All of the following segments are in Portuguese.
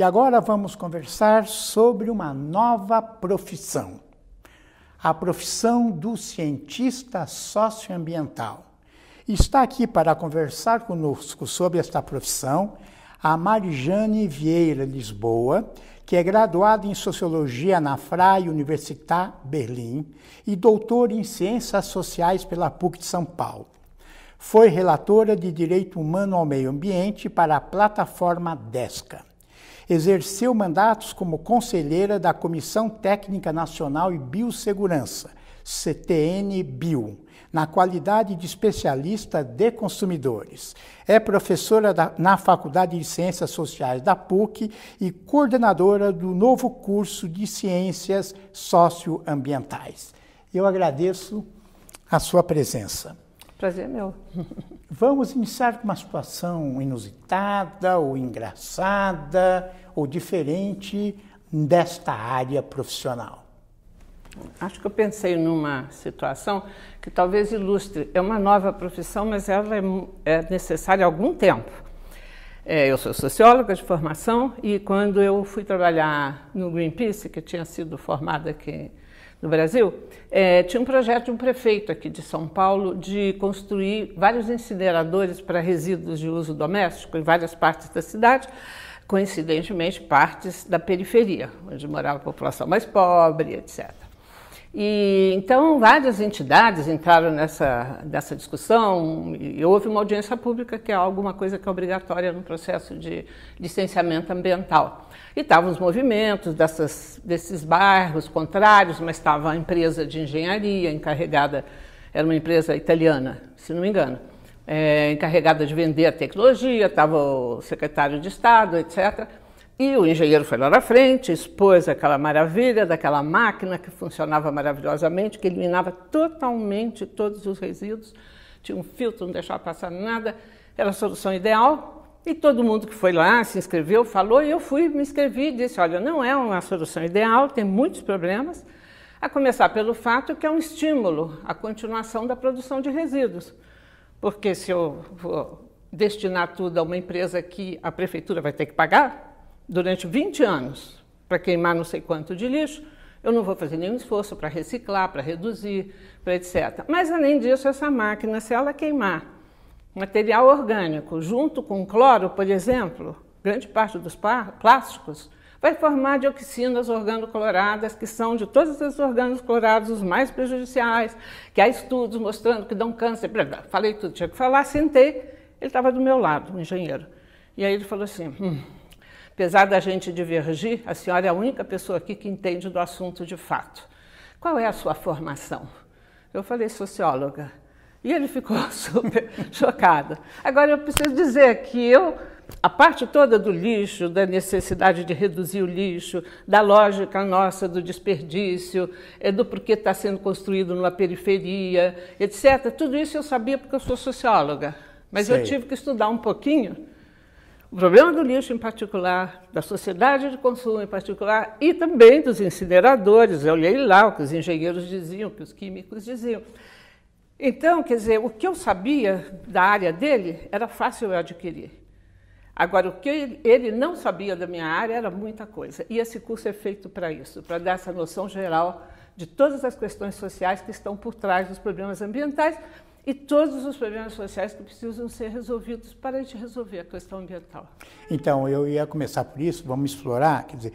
E agora vamos conversar sobre uma nova profissão. A profissão do cientista socioambiental. Está aqui para conversar conosco sobre esta profissão a Marijane Vieira Lisboa, que é graduada em Sociologia na Freie Universität Berlim e doutora em Ciências Sociais pela PUC de São Paulo. Foi relatora de Direito Humano ao Meio Ambiente para a plataforma DESCA. Exerceu mandatos como conselheira da Comissão Técnica Nacional e Biossegurança, CTN-BIO, na qualidade de especialista de consumidores. É professora da, na Faculdade de Ciências Sociais da PUC e coordenadora do novo curso de Ciências Socioambientais. Eu agradeço a sua presença. Prazer é meu. Vamos iniciar com uma situação inusitada ou engraçada ou diferente desta área profissional. Acho que eu pensei numa situação que talvez ilustre. É uma nova profissão, mas ela é, é necessária há algum tempo. É, eu sou socióloga de formação e quando eu fui trabalhar no Greenpeace, que tinha sido formada aqui no Brasil, é, tinha um projeto de um prefeito aqui de São Paulo de construir vários incineradores para resíduos de uso doméstico em várias partes da cidade, coincidentemente partes da periferia, onde morava a população mais pobre, etc. E, então, várias entidades entraram nessa, nessa discussão e houve uma audiência pública, que é alguma coisa que é obrigatória no processo de licenciamento ambiental. E estavam os movimentos dessas, desses bairros contrários, mas estava a empresa de engenharia encarregada, era uma empresa italiana, se não me engano, é, encarregada de vender a tecnologia, estava o secretário de Estado, etc. E o engenheiro foi lá na frente, expôs aquela maravilha daquela máquina que funcionava maravilhosamente, que eliminava totalmente todos os resíduos, tinha um filtro, não deixava passar nada, era a solução ideal. E todo mundo que foi lá, se inscreveu, falou, e eu fui, me inscrevi e disse: olha, não é uma solução ideal, tem muitos problemas, a começar pelo fato que é um estímulo à continuação da produção de resíduos. Porque se eu vou destinar tudo a uma empresa que a prefeitura vai ter que pagar, durante 20 anos para queimar não sei quanto de lixo, eu não vou fazer nenhum esforço para reciclar, para reduzir, para etc. Mas, além disso, essa máquina, se ela queimar material orgânico junto com cloro, por exemplo, grande parte dos plásticos, vai formar dioxinas organocloradas, que são de todos os orgânicos clorados os mais prejudiciais, que há estudos mostrando que dão câncer. Blá, blá. Falei tudo, tinha que falar, sentei, ele estava do meu lado, o engenheiro. E aí ele falou assim, hum, Apesar da gente divergir, a senhora é a única pessoa aqui que entende do assunto de fato. Qual é a sua formação? Eu falei socióloga. E ele ficou super chocado. Agora eu preciso dizer que eu, a parte toda do lixo, da necessidade de reduzir o lixo, da lógica nossa do desperdício, é do porquê está sendo construído numa periferia, etc. Tudo isso eu sabia porque eu sou socióloga. Mas Sei. eu tive que estudar um pouquinho o problema do lixo em particular, da sociedade de consumo em particular e também dos incineradores. Eu olhei lá o que os engenheiros diziam, o que os químicos diziam. Então, quer dizer, o que eu sabia da área dele era fácil eu adquirir. Agora, o que ele não sabia da minha área era muita coisa. E esse curso é feito para isso, para dar essa noção geral de todas as questões sociais que estão por trás dos problemas ambientais, e todos os problemas sociais que precisam ser resolvidos para a gente resolver a questão ambiental. Então, eu ia começar por isso, vamos explorar, quer dizer,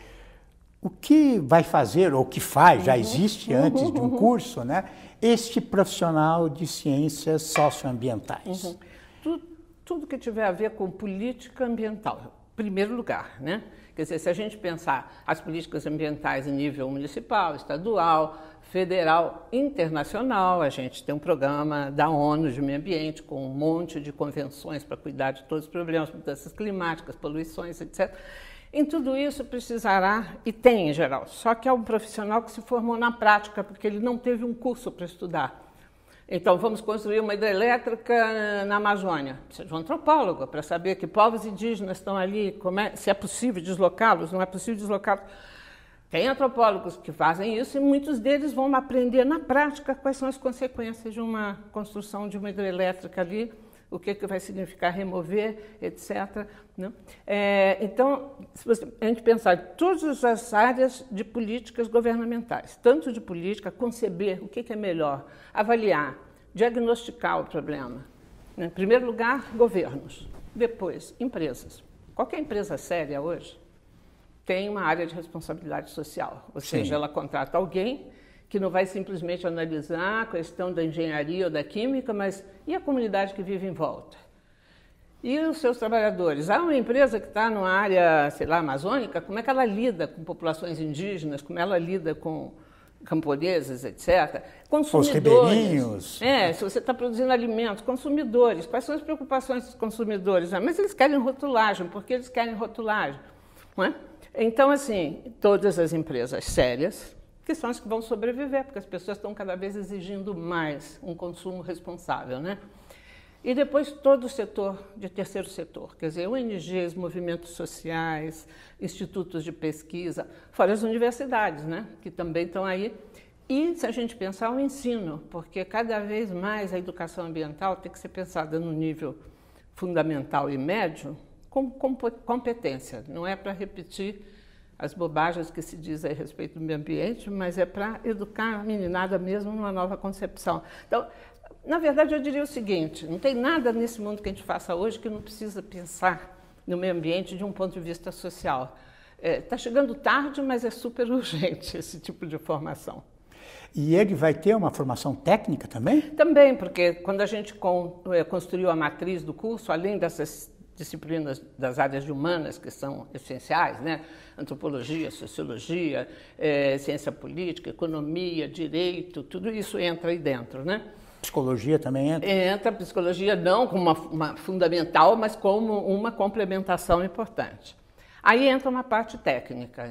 o que vai fazer, ou o que faz, já uhum. existe uhum. antes de um uhum. curso, né, este profissional de ciências socioambientais? Tudo, que tiver a ver com política ambiental, em primeiro lugar, né? Quer dizer, se a gente pensar as políticas ambientais em nível municipal, estadual, federal internacional. A gente tem um programa da ONU de meio ambiente com um monte de convenções para cuidar de todos os problemas, mudanças climáticas, poluições, etc. Em tudo isso precisará, e tem em geral, só que é um profissional que se formou na prática, porque ele não teve um curso para estudar. Então, vamos construir uma hidrelétrica na Amazônia. Precisa de um antropólogo para saber que povos indígenas estão ali, é, se é possível deslocá-los, não é possível deslocá-los. Tem antropólogos que fazem isso e muitos deles vão aprender na prática quais são as consequências de uma construção de uma hidrelétrica ali o que, que vai significar remover, etc. Né? É, então, se você, a gente pensar em todas as áreas de políticas governamentais, tanto de política, conceber o que, que é melhor, avaliar, diagnosticar o problema. Né? Em primeiro lugar, governos, depois, empresas. Qualquer empresa séria hoje tem uma área de responsabilidade social, ou Sim. seja, ela contrata alguém que não vai simplesmente analisar a questão da engenharia ou da química, mas e a comunidade que vive em volta? E os seus trabalhadores? Há uma empresa que está numa área, sei lá, amazônica, como é que ela lida com populações indígenas, como ela lida com camponeses, etc. Consumidores. Os É, se você está produzindo alimentos, consumidores. Quais são as preocupações dos consumidores? Ah, mas eles querem rotulagem, porque eles querem rotulagem. Não é? Então, assim, todas as empresas sérias, que são as que vão sobreviver, porque as pessoas estão cada vez exigindo mais um consumo responsável, né? E depois todo o setor de terceiro setor, quer dizer, ONGs, movimentos sociais, institutos de pesquisa, fora as universidades, né? Que também estão aí. E se a gente pensar o ensino, porque cada vez mais a educação ambiental tem que ser pensada no nível fundamental e médio, com competência. Não é para repetir as bobagens que se diz a respeito do meio ambiente, mas é para educar a meninada mesmo numa nova concepção. Então, na verdade, eu diria o seguinte: não tem nada nesse mundo que a gente faça hoje que não precisa pensar no meio ambiente de um ponto de vista social. Está é, tá chegando tarde, mas é super urgente esse tipo de formação. E ele vai ter uma formação técnica também? Também, porque quando a gente é, construiu a matriz do curso, além dessas disciplinas das áreas humanas que são essenciais, né? antropologia, sociologia, é, ciência política, economia, direito, tudo isso entra aí dentro. Né? Psicologia também entra? Entra, psicologia não como uma, uma fundamental, mas como uma complementação importante. Aí entra uma parte técnica,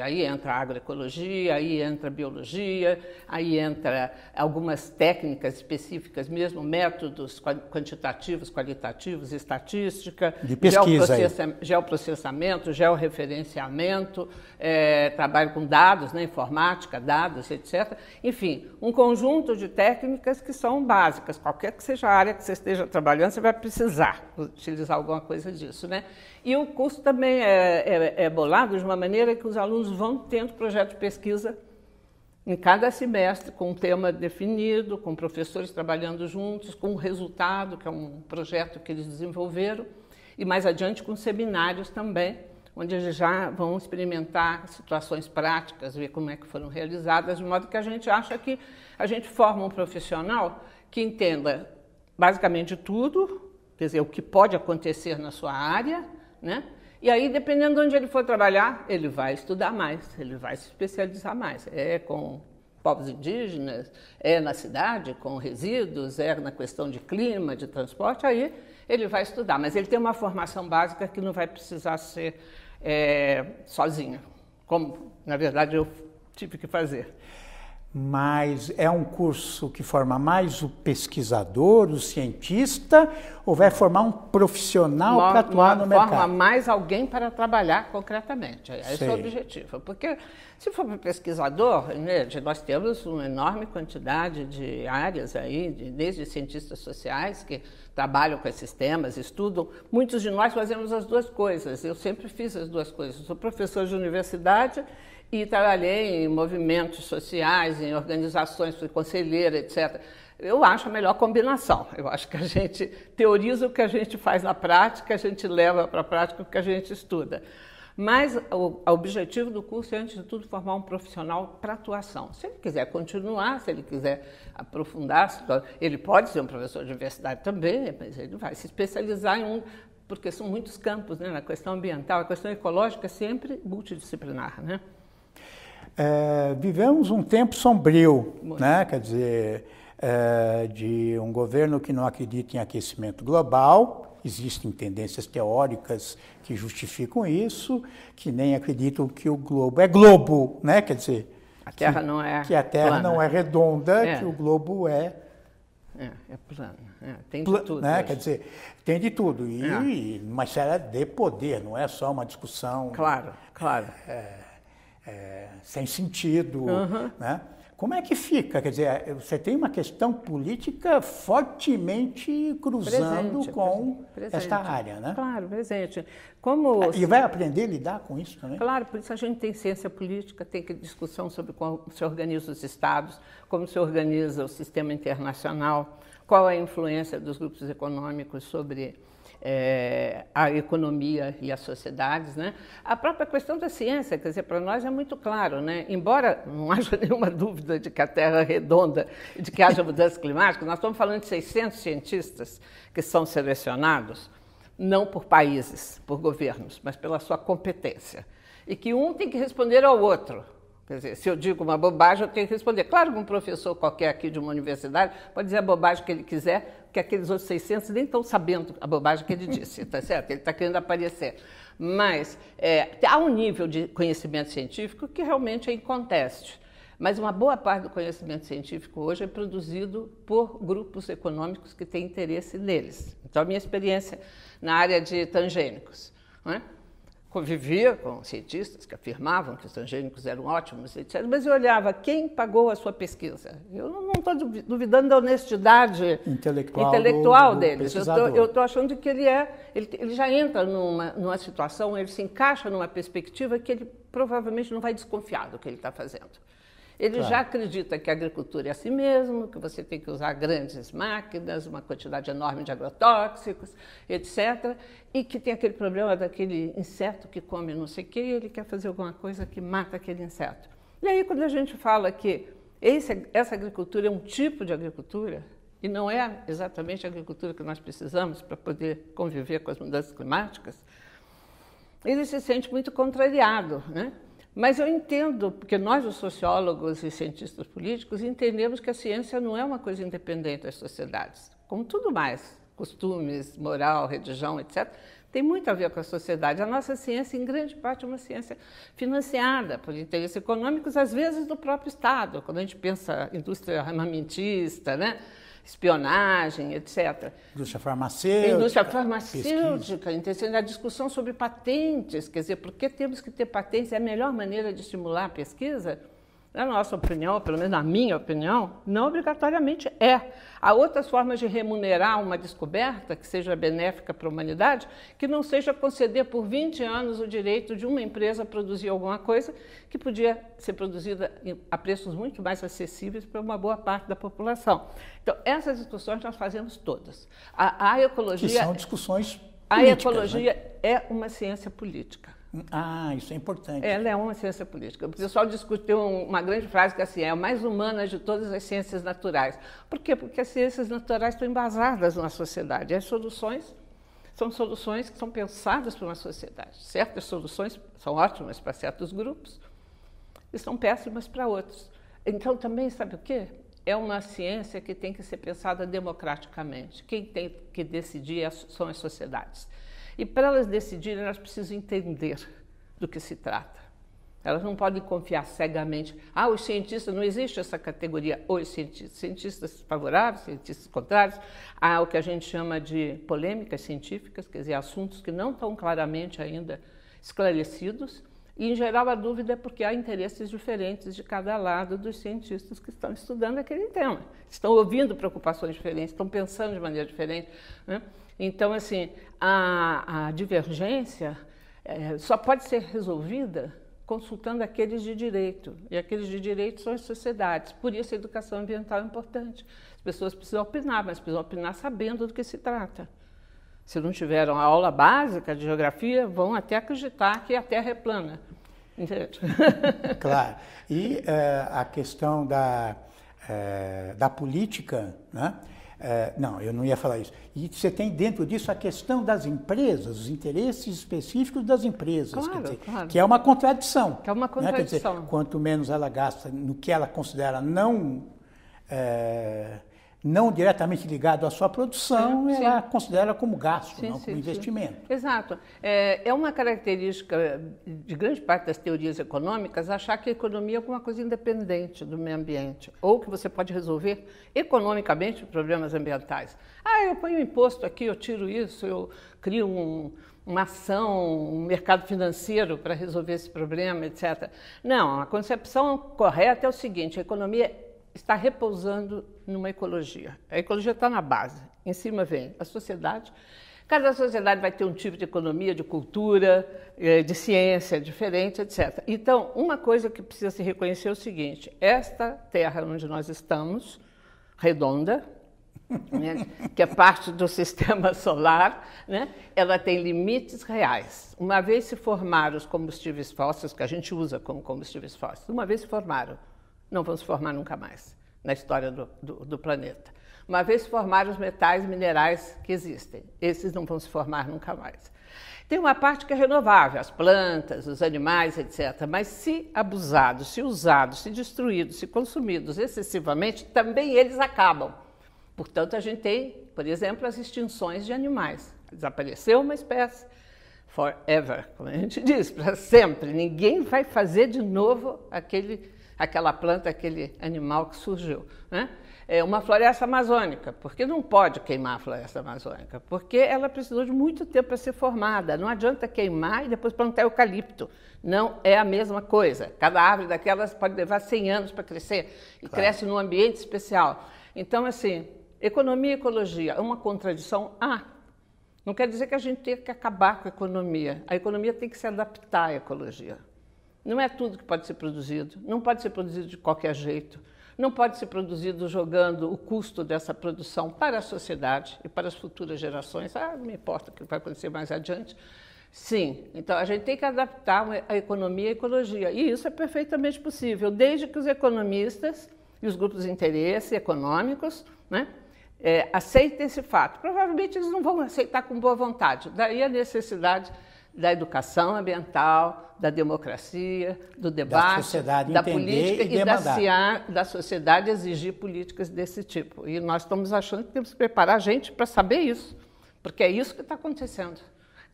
aí entra a agroecologia, aí entra a biologia, aí entra algumas técnicas específicas mesmo, métodos quantitativos, qualitativos, estatística, de pesquisa geoprocessa, geoprocessamento, georreferenciamento, é, trabalho com dados, né, informática, dados, etc. Enfim, um conjunto de técnicas que são básicas. Qualquer que seja a área que você esteja trabalhando, você vai precisar utilizar alguma coisa disso, né? E o curso também é, é, é bolado de uma maneira que os alunos vão tendo projeto de pesquisa em cada semestre, com um tema definido, com professores trabalhando juntos, com um resultado, que é um projeto que eles desenvolveram, e mais adiante com seminários também, onde eles já vão experimentar situações práticas, ver como é que foram realizadas, de modo que a gente acha que a gente forma um profissional que entenda basicamente tudo, quer dizer, o que pode acontecer na sua área, né? E aí, dependendo de onde ele for trabalhar, ele vai estudar mais, ele vai se especializar mais. É com povos indígenas, é na cidade, com resíduos, é na questão de clima, de transporte, aí ele vai estudar. Mas ele tem uma formação básica que não vai precisar ser é, sozinho, como, na verdade, eu tive que fazer mas é um curso que forma mais o pesquisador, o cientista, ou vai formar um profissional para atuar no mercado? Forma mais alguém para trabalhar concretamente. Esse Sei. é o objetivo. Porque se for para pesquisador, né, nós temos uma enorme quantidade de áreas aí, de, desde cientistas sociais que trabalham com esses temas, estudam. Muitos de nós fazemos as duas coisas. Eu sempre fiz as duas coisas. sou professor de universidade e trabalhei em movimentos sociais, em organizações, fui conselheira, etc. Eu acho a melhor combinação. Eu acho que a gente teoriza o que a gente faz na prática, a gente leva para a prática o que a gente estuda. Mas o, objetivo do curso é, antes de tudo, formar um profissional para atuação. Se ele quiser continuar, se ele quiser aprofundar, ele pode ser um professor de universidade também, mas ele vai se especializar em um, porque são muitos campos, né? Na questão ambiental, a questão ecológica é sempre multidisciplinar, né? É, vivemos um tempo sombrio, né? quer dizer, é, de um governo que não acredita em aquecimento global, existem tendências teóricas que justificam isso, que nem acreditam que o globo é globo, né? quer dizer, a Terra que, não é que a Terra plana. não é redonda, é. que o globo é é, é plano. É, tem de tudo. Né? Quer dizer, tem de tudo. E é. uma esfera de poder, não é só uma discussão. Claro, claro. É, é, sem sentido, uhum. né? como é que fica? Quer dizer, você tem uma questão política fortemente cruzando presente, com presente. esta área, né? Claro, presente. Como... E vai aprender a lidar com isso também? Claro, por isso a gente tem ciência política, tem discussão sobre como se organiza os estados, como se organiza o sistema internacional, qual a influência dos grupos econômicos sobre é, a economia e as sociedades. Né? A própria questão da ciência, quer dizer, para nós é muito claro, né? embora não haja nenhuma dúvida de que a Terra é redonda de que haja mudanças climáticas, nós estamos falando de 600 cientistas que são selecionados, não por países, por governos, mas pela sua competência. E que um tem que responder ao outro. Quer dizer, se eu digo uma bobagem, eu tenho que responder. Claro que um professor qualquer aqui de uma universidade pode dizer a bobagem que ele quiser, que aqueles outros 600 nem estão sabendo a bobagem que ele disse, tá certo? Ele está querendo aparecer. Mas é, há um nível de conhecimento científico que realmente é inconteste. Mas uma boa parte do conhecimento científico hoje é produzido por grupos econômicos que têm interesse neles. Então, a minha experiência na área de transgênicos. Não é? Convivia com cientistas que afirmavam que os transgênicos eram ótimos, etc. Mas eu olhava quem pagou a sua pesquisa. Eu não estou duvidando da honestidade intelectual, intelectual deles. Eu estou achando que ele é, ele, ele já entra numa, numa situação, ele se encaixa numa perspectiva que ele provavelmente não vai desconfiar do que ele está fazendo. Ele claro. já acredita que a agricultura é assim mesmo, que você tem que usar grandes máquinas, uma quantidade enorme de agrotóxicos, etc. E que tem aquele problema daquele inseto que come não sei o quê, e ele quer fazer alguma coisa que mata aquele inseto. E aí, quando a gente fala que esse, essa agricultura é um tipo de agricultura, e não é exatamente a agricultura que nós precisamos para poder conviver com as mudanças climáticas, ele se sente muito contrariado, né? Mas eu entendo, porque nós, os sociólogos e cientistas políticos, entendemos que a ciência não é uma coisa independente das sociedades. Como tudo mais, costumes, moral, religião, etc., tem muito a ver com a sociedade. A nossa ciência, em grande parte, é uma ciência financiada por interesses econômicos, às vezes do próprio Estado. Quando a gente pensa indústria armamentista, né? Espionagem, etc. Indústria farmacêutica. Indústria farmacêutica, a discussão sobre patentes, quer dizer, por que temos que ter patentes? É a melhor maneira de estimular a pesquisa? Na nossa opinião, pelo menos na minha opinião, não obrigatoriamente é. Há outras formas de remunerar uma descoberta que seja benéfica para a humanidade, que não seja conceder por 20 anos o direito de uma empresa produzir alguma coisa que podia ser produzida a preços muito mais acessíveis para uma boa parte da população. Então, essas discussões nós fazemos todas. A, a ecologia. Que são discussões. A né? ecologia né? é uma ciência política. Ah, isso é importante. Ela é uma ciência política. O pessoal discutiu uma grande frase que é assim, é a mais humana de todas as ciências naturais. Por quê? Porque as ciências naturais estão embasadas na sociedade. As soluções são soluções que são pensadas para uma sociedade. Certas soluções são ótimas para certos grupos e são péssimas para outros. Então, também, sabe o quê? É uma ciência que tem que ser pensada democraticamente. Quem tem que decidir é são as sociedades. E para elas decidirem, elas precisam entender do que se trata. Elas não podem confiar cegamente. Ah, os cientistas, não existe essa categoria, os cientistas. Cientistas favoráveis, cientistas contrários. Há o que a gente chama de polêmicas científicas, quer dizer, assuntos que não estão claramente ainda esclarecidos. E, em geral, a dúvida é porque há interesses diferentes de cada lado dos cientistas que estão estudando aquele tema. Estão ouvindo preocupações diferentes, estão pensando de maneira diferente. Né? Então, assim, a, a divergência é, só pode ser resolvida consultando aqueles de direito. E aqueles de direito são as sociedades. Por isso a educação ambiental é importante. As pessoas precisam opinar, mas precisam opinar sabendo do que se trata. Se não tiveram a aula básica de geografia, vão até acreditar que a Terra é plana. Entende? Claro. E é, a questão da, é, da política, né? É, não, eu não ia falar isso. E você tem dentro disso a questão das empresas, os interesses específicos das empresas, claro, dizer, claro. que é uma contradição. Que é uma contradição. Né? Dizer, quanto menos ela gasta no que ela considera não é, não diretamente ligado à sua produção, sim, ela sim. considera como gasto, sim, não como investimento. Exato. É, é, uma característica de grande parte das teorias econômicas achar que a economia é alguma coisa independente do meio ambiente, ou que você pode resolver economicamente problemas ambientais. Ah, eu ponho um imposto aqui, eu tiro isso, eu crio um, uma ação, um mercado financeiro para resolver esse problema, etc. Não, a concepção correta é o seguinte: a economia está repousando numa ecologia. A ecologia está na base, em cima vem a sociedade. Cada sociedade vai ter um tipo de economia, de cultura, eh, de ciência diferente, etc. Então, uma coisa que precisa se reconhecer é o seguinte: esta terra onde nós estamos, redonda, né, que é parte do sistema solar, né, ela tem limites reais. Uma vez se formaram os combustíveis fósseis, que a gente usa como combustíveis fósseis, uma vez se formaram, não vão se formar nunca mais na história do, do, do planeta. Uma vez formaram os metais minerais que existem, esses não vão se formar nunca mais. Tem uma parte que é renovável, as plantas, os animais, etc. Mas se abusados, se usados, se destruídos, se consumidos excessivamente, também eles acabam. Portanto, a gente tem, por exemplo, as extinções de animais. Desapareceu uma espécie, forever, como a gente diz, para sempre. Ninguém vai fazer de novo aquele, aquela planta, aquele animal que surgiu. Né? É uma floresta amazônica, porque não pode queimar a floresta amazônica, porque ela precisou de muito tempo para ser formada. Não adianta queimar e depois plantar eucalipto. Não é a mesma coisa. Cada árvore daquelas pode levar 100 anos para crescer e claro. cresce num ambiente especial. Então, assim, Economia e ecologia é uma contradição? Ah, não quer dizer que a gente tenha que acabar com a economia. A economia tem que se adaptar à ecologia. Não é tudo que pode ser produzido, não pode ser produzido de qualquer jeito, não pode ser produzido jogando o custo dessa produção para a sociedade e para as futuras gerações. Ah, não me importa o que vai acontecer mais adiante. Sim, então a gente tem que adaptar a economia à ecologia. E isso é perfeitamente possível, desde que os economistas e os grupos de interesse econômicos né, é, aceitem esse fato. Provavelmente eles não vão aceitar com boa vontade. Daí a necessidade da educação ambiental, da democracia, do debate, da, da política e, e da, da sociedade exigir políticas desse tipo. E nós estamos achando que temos que preparar a gente para saber isso, porque é isso que está acontecendo.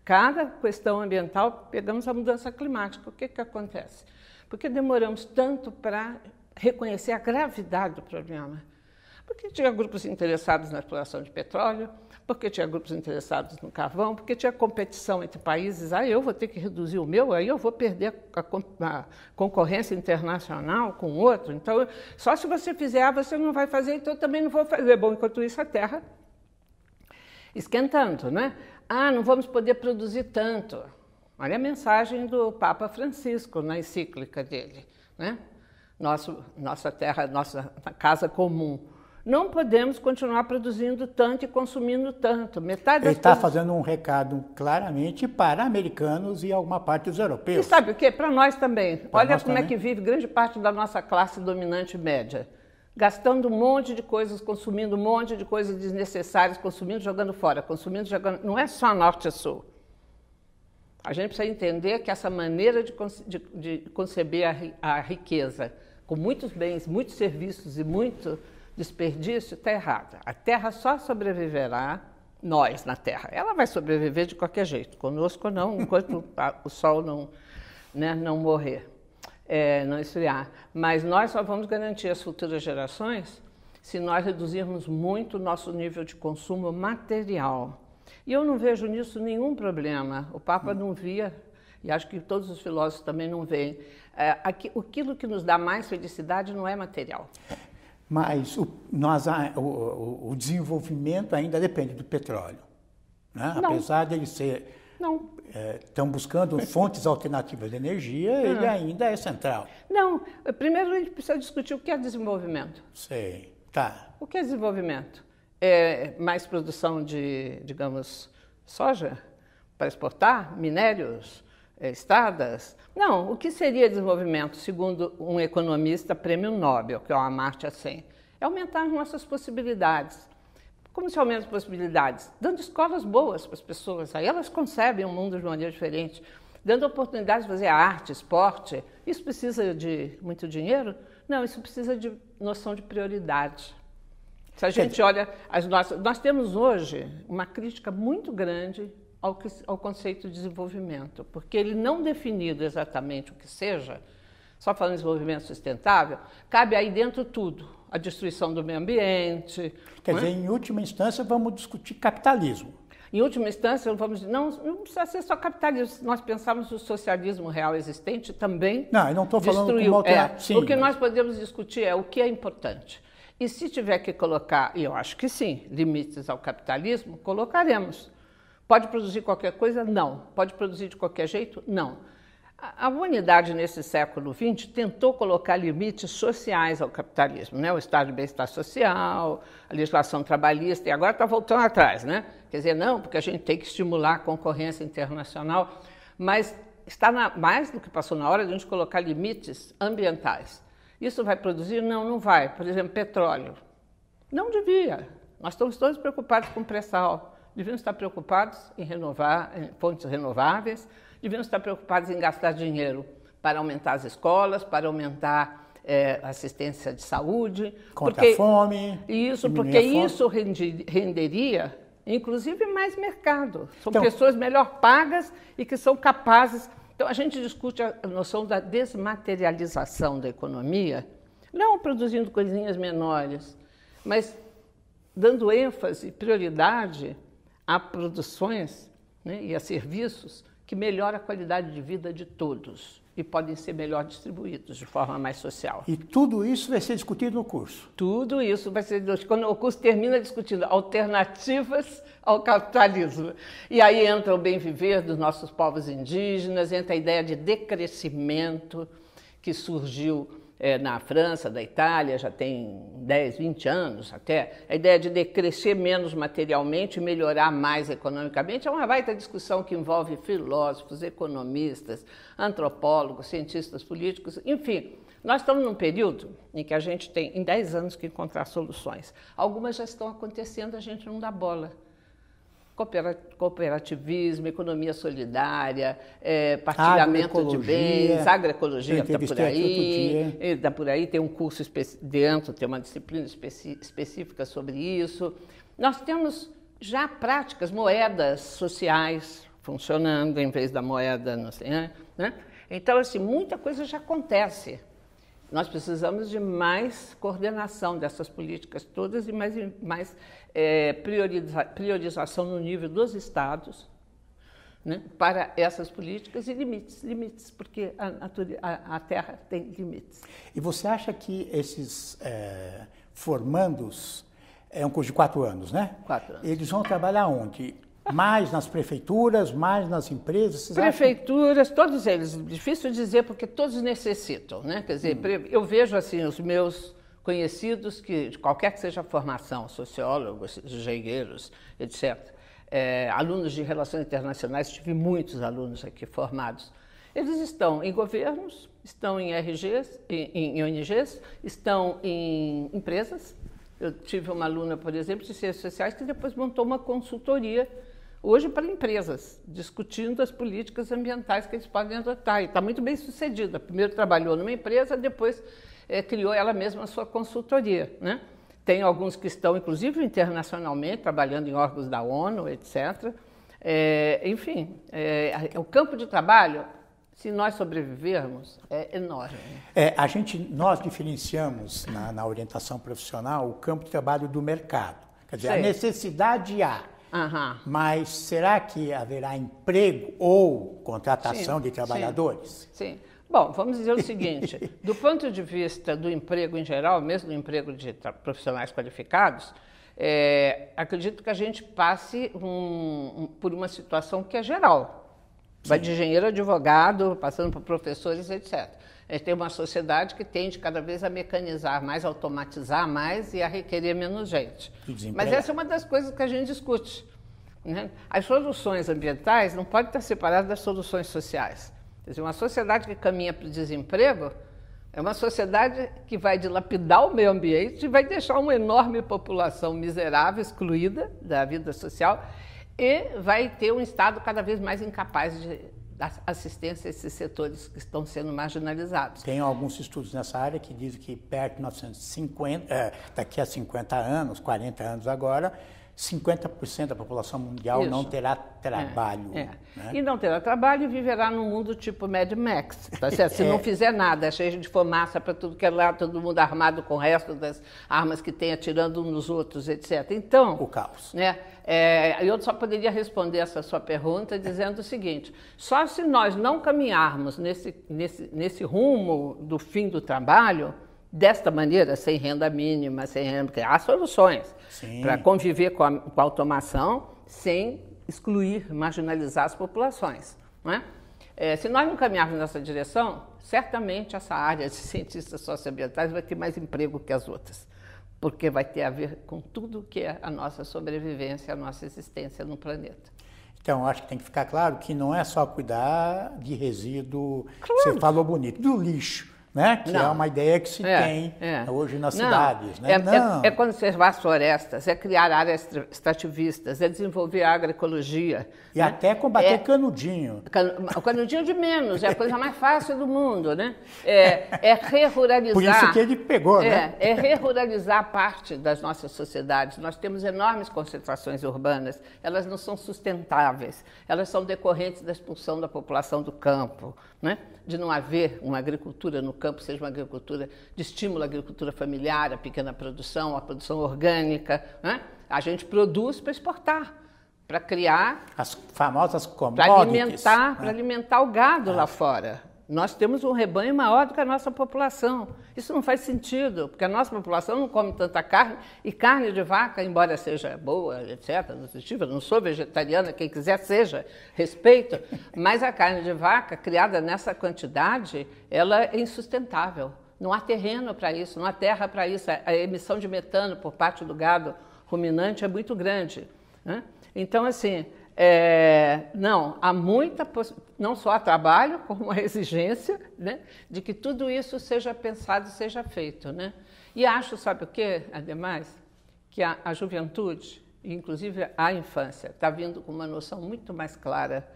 Cada questão ambiental, pegamos a mudança climática. O que, que acontece? Porque demoramos tanto para reconhecer a gravidade do problema porque tinha grupos interessados na exploração de petróleo, porque tinha grupos interessados no carvão, porque tinha competição entre países. Aí ah, eu vou ter que reduzir o meu, aí eu vou perder a, a, a concorrência internacional com outro. Então, só se você fizer, você não vai fazer, então eu também não vou fazer. Bom, enquanto isso, a Terra esquentando, né? Ah, não vamos poder produzir tanto. Olha a mensagem do Papa Francisco na encíclica dele, né? Nosso, nossa terra, nossa casa comum. Não podemos continuar produzindo tanto e consumindo tanto. Metade Ele está coisas... fazendo um recado claramente para americanos e alguma parte dos europeus. E sabe o quê? Para nós também. Pra Olha nós como também. é que vive grande parte da nossa classe dominante média. Gastando um monte de coisas, consumindo um monte de coisas desnecessárias, consumindo, jogando fora, consumindo, jogando. Não é só norte e sul. A gente precisa entender que essa maneira de, de, de conceber a, a riqueza, com muitos bens, muitos serviços e muito desperdício está errada. A Terra só sobreviverá, nós na Terra. Ela vai sobreviver de qualquer jeito, conosco não, enquanto o Sol não, né, não morrer, é, não esfriar. Mas nós só vamos garantir as futuras gerações se nós reduzirmos muito o nosso nível de consumo material. E eu não vejo nisso nenhum problema. O Papa não via, e acho que todos os filósofos também não veem. É, aquilo que nos dá mais felicidade não é material. Mas o, nós, o, o, desenvolvimento ainda depende do petróleo. Né? Apesar dele ser. Estão é, buscando fontes alternativas de energia, não. ele ainda é central. Não. Primeiro a gente precisa discutir o que é desenvolvimento. Sei. Tá. O que é desenvolvimento? É mais produção de, digamos, soja para exportar, minérios, estradas. Não, o que seria desenvolvimento, segundo um economista prêmio Nobel, que é o Amartya Sen? É aumentar as nossas possibilidades. Como se aumenta as possibilidades? Dando escolas boas para as pessoas, aí elas concebem o mundo de maneira diferente. Dando oportunidades de fazer arte, esporte. Isso precisa de muito dinheiro? Não, isso precisa de noção de prioridade. Se a gente olha as nossas. Nós temos hoje uma crítica muito grande ao, que, ao conceito de desenvolvimento, porque ele não definido exatamente o que seja, só falando de desenvolvimento sustentável, cabe aí dentro tudo. A destruição do meio ambiente. Quer dizer, é? em última instância, vamos discutir capitalismo. Em última instância, vamos dizer, não, não precisa ser só capitalismo. Nós pensarmos o socialismo real existente também. Não, eu não estou falando destruiu. como é, Sim, O que mas- nós podemos discutir é o que é importante. E se tiver que colocar, e eu acho que sim, limites ao capitalismo, colocaremos. Pode produzir qualquer coisa? Não. Pode produzir de qualquer jeito? Não. A humanidade, nesse século XX, tentou colocar limites sociais ao capitalismo, né? o estado de bem-estar social, a legislação trabalhista, e agora está voltando atrás. Né? Quer dizer, não, porque a gente tem que estimular a concorrência internacional, mas está na- mais do que passou na hora de a gente colocar limites ambientais. Isso vai produzir? Não, não vai. Por exemplo, petróleo. Não devia. Nós estamos todos preocupados com pré-sal. Devíamos estar preocupados em renovar em fontes renováveis, devíamos estar preocupados em gastar dinheiro para aumentar as escolas, para aumentar a assistência de saúde. Contra a fome, Isso, porque fome. isso rendi- renderia, inclusive, mais mercado. São Então- pessoas melhor pagas e que são capazes. Então, a gente discute a noção da desmaterialização da economia, não produzindo coisinhas menores, mas dando ênfase, prioridade a produções né, e a serviços que melhoram a qualidade de vida de todos e podem ser melhor distribuídos de forma mais social. E tudo isso vai ser discutido no curso. Tudo isso vai ser quando o curso termina discutindo alternativas ao capitalismo. E aí entra o bem viver dos nossos povos indígenas, entra a ideia de decrescimento que surgiu eh, na França, da Itália, já tem 10, 20 anos até. A ideia de decrescer menos materialmente e melhorar mais economicamente é uma baita discussão que envolve filósofos, economistas, antropólogos, cientistas políticos, enfim. Nós estamos num período em que a gente tem, em 10 anos, que encontrar soluções. Algumas já estão acontecendo, a gente não dá bola. Coopera- Cooperativismo, economia solidária, eh, partilhamento de bens, agroecologia está por aí, está por aí, tem um curso dentro, tem uma disciplina específica sobre isso. Nós temos já práticas, moedas sociais funcionando em vez da moeda, não sei, né? Então, assim, muita coisa já acontece. Nós precisamos de mais coordenação dessas políticas todas e mais, mais eh, prioriza- priorização no nível dos estados né, para essas políticas e limites, limites, porque a, a- a Terra tem limites. E você acha que esses eh, formandos, é um curso de quatro anos, né? Quatro anos. Eles vão trabalhar onde? Mais nas prefeituras, mais nas empresas? Vocês acham? Prefeituras, todos eles, difícil dizer porque todos necessitam, né? Quer dizer, pre- eu vejo assim os meus conhecidos que qualquer que seja a formação, sociólogos, engenheiros, etc. eh, alunos de relações internacionais, tive muitos alunos aqui formados. Eles estão em governos, estão em RGs, em, em ONGs, estão em empresas. Eu tive uma aluna, por exemplo, de ciências sociais que depois montou uma consultoria hoje para empresas, discutindo as políticas ambientais que eles podem adotar. E está muito bem sucedida. Primeiro trabalhou numa empresa, depois eh, criou ela mesma a sua consultoria. Né? Tem alguns que estão, inclusive internacionalmente, trabalhando em órgãos da ONU, etc. Eh, enfim, eh, o campo de trabalho, se nós sobrevivermos, é enorme. É, a gente, nós diferenciamos na, na orientação profissional o campo de trabalho do mercado. Quer dizer, a necessidade há, Aham. mas será que haverá emprego ou contratação Sim, de sim. trabalhadores? Sim. Bom, vamos dizer o seguinte: do ponto de vista do emprego em geral, mesmo do emprego de profissionais qualificados, é, acredito que a gente passe um- um- por uma situação que é geral. Vai de engenheiro a advogado, passando por professores, etc. A gente tem uma sociedade que tende cada vez a mecanizar mais, automatizar mais e a requerer menos gente. Mas essa é uma das coisas que a gente discute. né? As soluções ambientais não podem estar separadas das soluções sociais. Quer dizer, uma sociedade que caminha para o desemprego é uma sociedade que vai dilapidar o meio ambiente e vai deixar uma enorme população miserável, excluída da vida social, e vai ter um Estado cada vez mais incapaz de dar assistência a esses setores que estão sendo marginalizados. Tem alguns estudos nessa área que dizem que perto de 1950, é, daqui a 50 anos, 40 anos agora, 50% da população mundial Isso. não terá trabalho. É, é. né? E não terá trabalho e viverá num mundo tipo Mad Max. Tá certo? Se É. não fizer nada, cheio de fumaça para tudo que é lá, todo mundo armado com o resto das armas que tem, atirando uns nos outros, etc. Então, O caos. né, é, eu só poderia responder essa sua pergunta dizendo o seguinte: só se nós não caminharmos nesse, nesse, nesse rumo do fim do trabalho, desta maneira, sem renda mínima, sem renda, há soluções para conviver com a, com a automação sem excluir, marginalizar as populações. Não é? É, se nós não caminharmos nessa direção, certamente essa área de cientistas socioambientais vai ter mais emprego que as outras, porque vai ter a ver com tudo que é a nossa sobrevivência, a nossa existência no planeta. Então, acho que tem que ficar claro que não é só cuidar de resíduo, Claro. você falou bonito, do lixo, né? Que é Não. uma ideia que se É, tem é. hoje nas Não, cidades, né? É, é- não. é conservar as florestas, é criar áreas extra- extrativistas, é desenvolver a agroecologia. E né? até combater É- canudinho. Can- O canudinho de menos, é a coisa mais fácil do mundo, né? É, é reruralizar. Por isso que ele pegou, é, né? É reruralizar parte das nossas sociedades. Nós temos enormes concentrações urbanas, elas não são sustentáveis, elas são decorrentes da expulsão da população do campo, né? de não haver uma agricultura no campo, seja uma agricultura de estímulo à agricultura familiar, à pequena produção, à produção orgânica. Né? A gente produz para exportar, para criar As famosas para commodities. alimentar, né? para alimentar o gado lá fora. Nós temos um rebanho maior do que a nossa população. Isso não faz sentido, porque a nossa população não come tanta carne, e carne de vaca, embora seja boa, etc., nutritiva, não sou vegetariana, quem quiser seja, respeito, mas a carne de vaca, criada nessa quantidade, ela é insustentável. Não há terreno para isso, não há terra para isso. A emissão de metano por parte do gado ruminante é muito grande. né? Então, assim, é, não, há muita, não só há trabalho, como a exigência né, de que tudo isso seja pensado seja feito. Né? E acho, sabe o quê, ademais? Que a, a juventude, inclusive a infância, está vindo com uma noção muito mais clara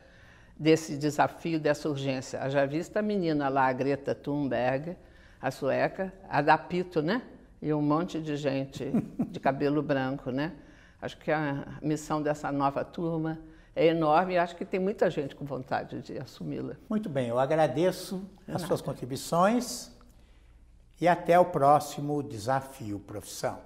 desse desafio, dessa urgência. Já vista a menina lá, a Greta Thunberg, a sueca, a da Pito, né? E um monte de gente de cabelo branco, né? Acho que a missão dessa nova turma é enorme e acho que tem muita gente com vontade de assumi-la. Muito bem, eu agradeço as suas contribuições e até o próximo desafio profissão.